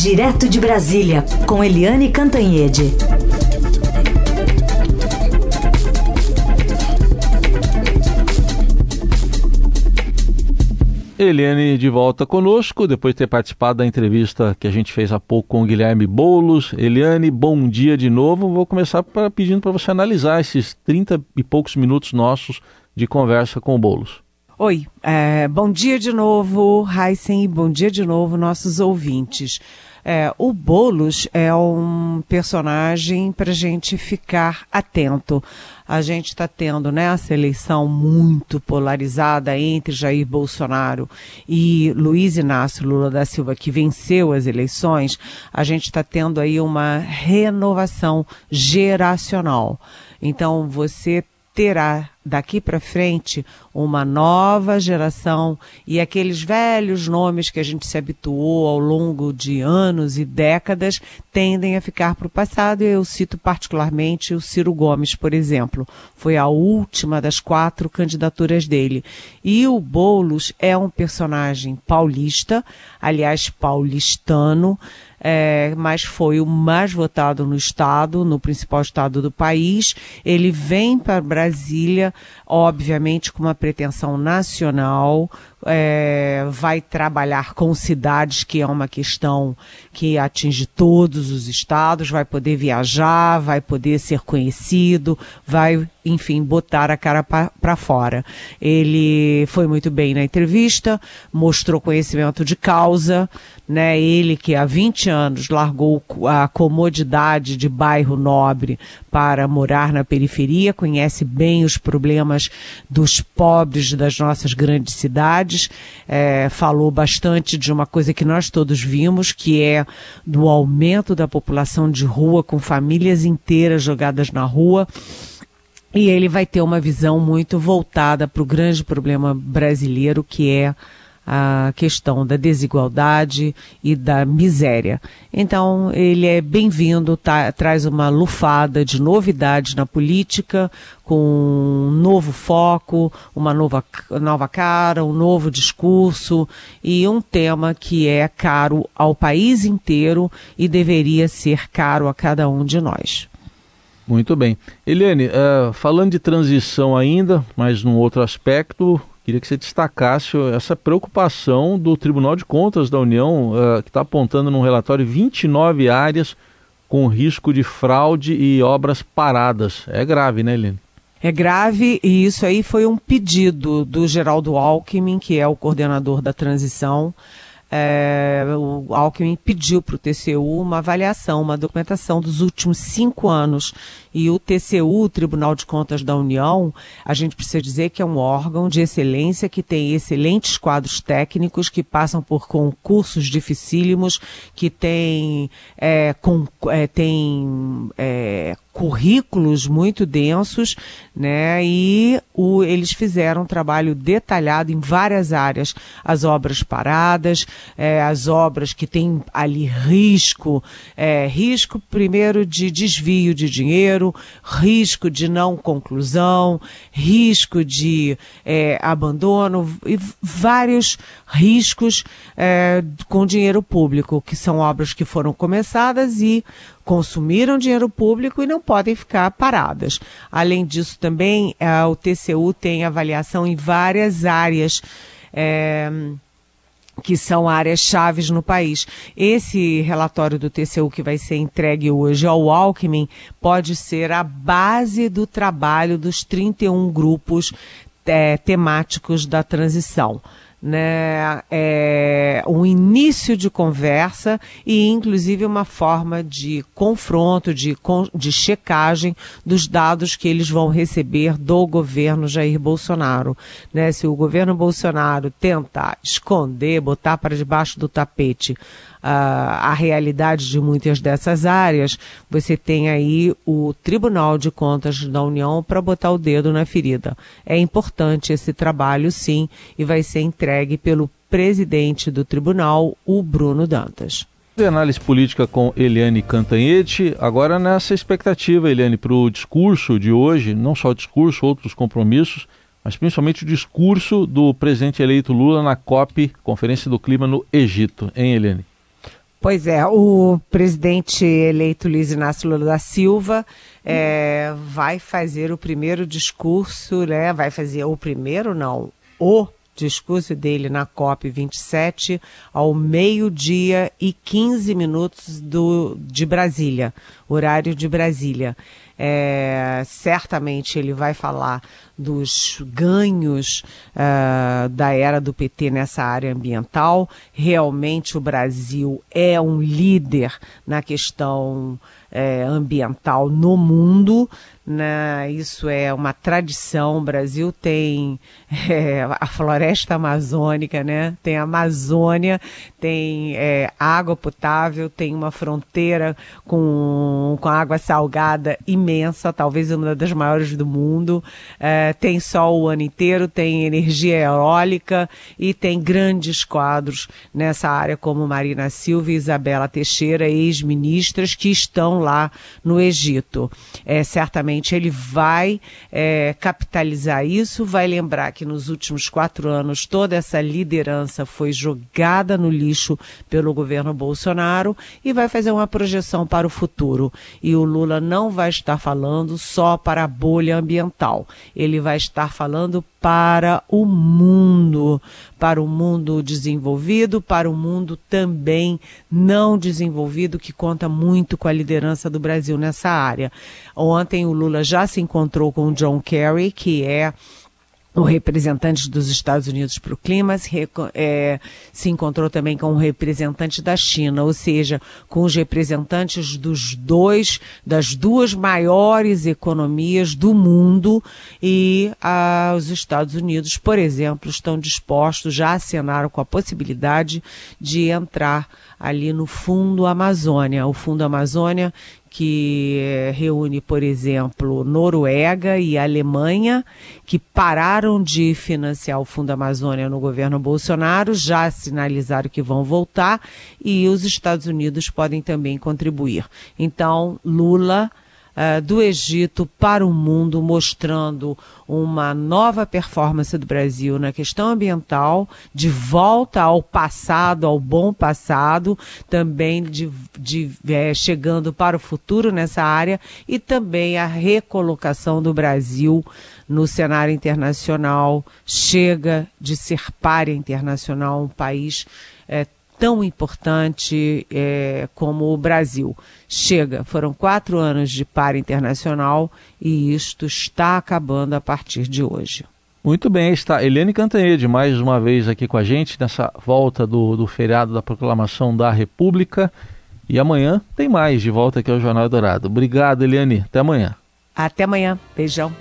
Direto de Brasília, com Eliane Cantanhede. Eliane de volta conosco, depois de ter participado da entrevista que a gente fez há pouco com o Guilherme Boulos. Eliane, bom dia de novo. Vou começar pra, pedindo para você analisar esses 30 e poucos minutos nossos de conversa com o Boulos. Oi, é, bom dia de novo, Heisen, e bom dia de novo, nossos ouvintes. É, o Boulos é um personagem para gente ficar atento. A gente está tendo né, eleição muito polarizada entre Jair Bolsonaro e Luiz Inácio Lula da Silva, que venceu as eleições. A gente está tendo aí uma renovação geracional. Então, você terá daqui para frente uma nova geração e aqueles velhos nomes que a gente se habituou ao longo de anos e décadas tendem a ficar para o passado. Eu cito particularmente o Ciro Gomes, por exemplo. Foi a última das quatro candidaturas dele. E o Boulos é um personagem paulista, aliás, paulistano, é, mas foi o mais votado no estado, no principal estado do país. Ele vem para Brasília obviamente com uma pretensão nacional, é, vai trabalhar com cidades, que é uma questão que atinge todos os estados, vai poder viajar, vai poder ser conhecido, vai, enfim, botar a cara para fora. Ele foi muito bem na entrevista, mostrou conhecimento de causa, né? Ele que há 20 anos largou a comodidade de bairro nobre para morar na periferia, conhece bem os problemas dos pobres das nossas grandes cidades, é, falou bastante de uma coisa que nós todos vimos, que é do aumento da população de rua, com famílias inteiras jogadas na rua. E ele vai ter uma visão muito voltada para o grande problema brasileiro, que é a questão da desigualdade e da miséria. Então, ele é bem-vindo, tá, traz uma lufada de novidades na política, com um novo foco, uma nova, nova cara, um novo discurso e um tema que é caro ao país inteiro e deveria ser caro a cada um de nós. Muito bem. Eliane, uh, falando de transição ainda, mas num outro aspecto, Queria que você destacasse essa preocupação do Tribunal de Contas da União, uh, que está apontando num relatório 29 áreas com risco de fraude e obras paradas. É grave, né, Helene? É grave e isso aí foi um pedido do Geraldo Alckmin, que é o coordenador da transição, é, o Alckmin pediu para o TCU uma avaliação, uma documentação dos últimos cinco anos. E o TCU, o Tribunal de Contas da União, a gente precisa dizer que é um órgão de excelência que tem excelentes quadros técnicos, que passam por concursos dificílimos, que tem, é, com, é, tem é, currículos muito densos, né? E o, eles fizeram um trabalho detalhado em várias áreas, as obras paradas, é, as obras que têm ali risco, é, risco primeiro de desvio de dinheiro, risco de não conclusão, risco de é, abandono e vários riscos é, com dinheiro público, que são obras que foram começadas e consumiram dinheiro público e não podem ficar paradas. Além disso, também é, o TCU tem avaliação em várias áreas. É, que são áreas chaves no país. Esse relatório do TCU que vai ser entregue hoje ao Alckmin pode ser a base do trabalho dos 31 grupos é, temáticos da transição né, é, um início de conversa e, inclusive, uma forma de confronto, de, de checagem dos dados que eles vão receber do governo Jair Bolsonaro. Né? Se o governo Bolsonaro tentar esconder, botar para debaixo do tapete a, realidade de muitas dessas áreas, você tem aí o Tribunal de Contas da União para botar o dedo na ferida. É importante esse trabalho, sim, e vai ser entregue pelo presidente do tribunal, o Bruno Dantas. Análise política com Eliane Cantanhete. Agora nessa expectativa, Eliane, para o discurso de hoje, não só o discurso, outros compromissos, mas principalmente o discurso do presidente eleito Lula na COP, Conferência do Clima no Egito, hein, Eliane? Pois é, o presidente eleito Luiz Inácio Lula da Silva é, vai fazer o primeiro discurso, né? Vai fazer o primeiro, não, o discurso dele na COP 27 ao meio-dia e 15 minutos do, de Brasília, horário de Brasília. É, certamente ele vai falar dos ganhos uh, da era do PT nessa área ambiental. Realmente o Brasil é um líder na questão é, ambiental no mundo. Né? Isso é uma tradição. O Brasil tem é, a floresta amazônica, né? tem a Amazônia, tem é, água potável, tem uma fronteira com, com água salgada imensa, talvez uma das maiores do mundo. É, tem sol o ano inteiro, tem energia eólica e tem grandes quadros nessa área, como Marina Silva e Isabela Teixeira, ex-ministras, que estão lá no Egito. É, certamente ele vai é, capitalizar isso, vai lembrar que nos últimos quatro anos toda essa liderança foi jogada no lixo pelo governo Bolsonaro e vai fazer uma projeção para o futuro. E o Lula não vai estar falando só para a bolha ambiental, ele vai estar falando para o mundo, para o mundo desenvolvido, para o mundo também não desenvolvido, que conta muito com a liderança do Brasil nessa área. Ontem o Lula já se encontrou com o John Kerry, que é o representante dos Estados Unidos para o clima se, é, se, encontrou também com o representante da China, ou seja, com os representantes dos dois, das duas maiores economias do mundo e ah, os Estados Unidos, por exemplo, estão dispostos, já assinaram com a possibilidade de entrar ali no Fundo Amazônia. O Fundo Amazônia que eh, reúne, por exemplo, Noruega e Alemanha, que pararam de financiar o Fundo Amazônia no governo Bolsonaro, já sinalizaram que vão voltar, e os Estados Unidos podem também contribuir. Então, Lula uh, do Egito para o mundo, mostrando uma nova performance do Brasil na questão ambiental, de volta ao passado, ao bom passado, também de, de é, chegando para o futuro nessa área e também a recolocação do Brasil no cenário internacional. Chega de ser párea internacional, um país é, tão importante é, como o Brasil. Chega, foram quatro anos de par internacional e isto está acabando a partir de hoje. Muito bem, está Eliane Cantanhede mais uma vez aqui com a gente nessa volta do, do feriado da proclamação da República. E amanhã tem mais de volta aqui ao Jornal Dourado. Obrigado, Eliane. Até amanhã. Até amanhã. Beijão.